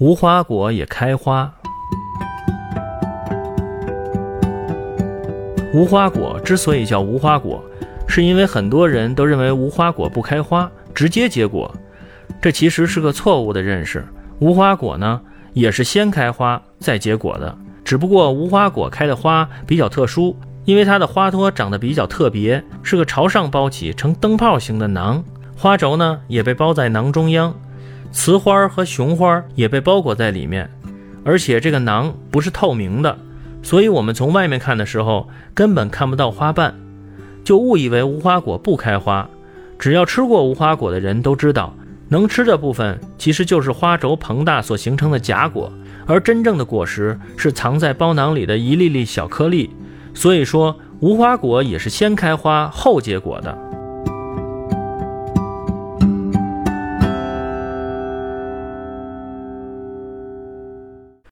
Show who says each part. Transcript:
Speaker 1: 无花果也开花。无花果之所以叫无花果，是因为很多人都认为无花果不开花，直接结果。这其实是个错误的认识。无花果呢，也是先开花再结果的，只不过无花果开的花比较特殊，因为它的花托长得比较特别，是个朝上包起呈灯泡形的囊，花轴呢也被包在囊中央，雌花和雄花也被包裹在里面，而且这个囊不是透明的，所以我们从外面看的时候根本看不到花瓣，就误以为无花果不开花。只要吃过无花果的人都知道。能吃的部分其实就是花轴膨大所形成的假果，而真正的果实是藏在包囊里的一粒粒小颗粒。所以说，无花果也是先开花后结果的。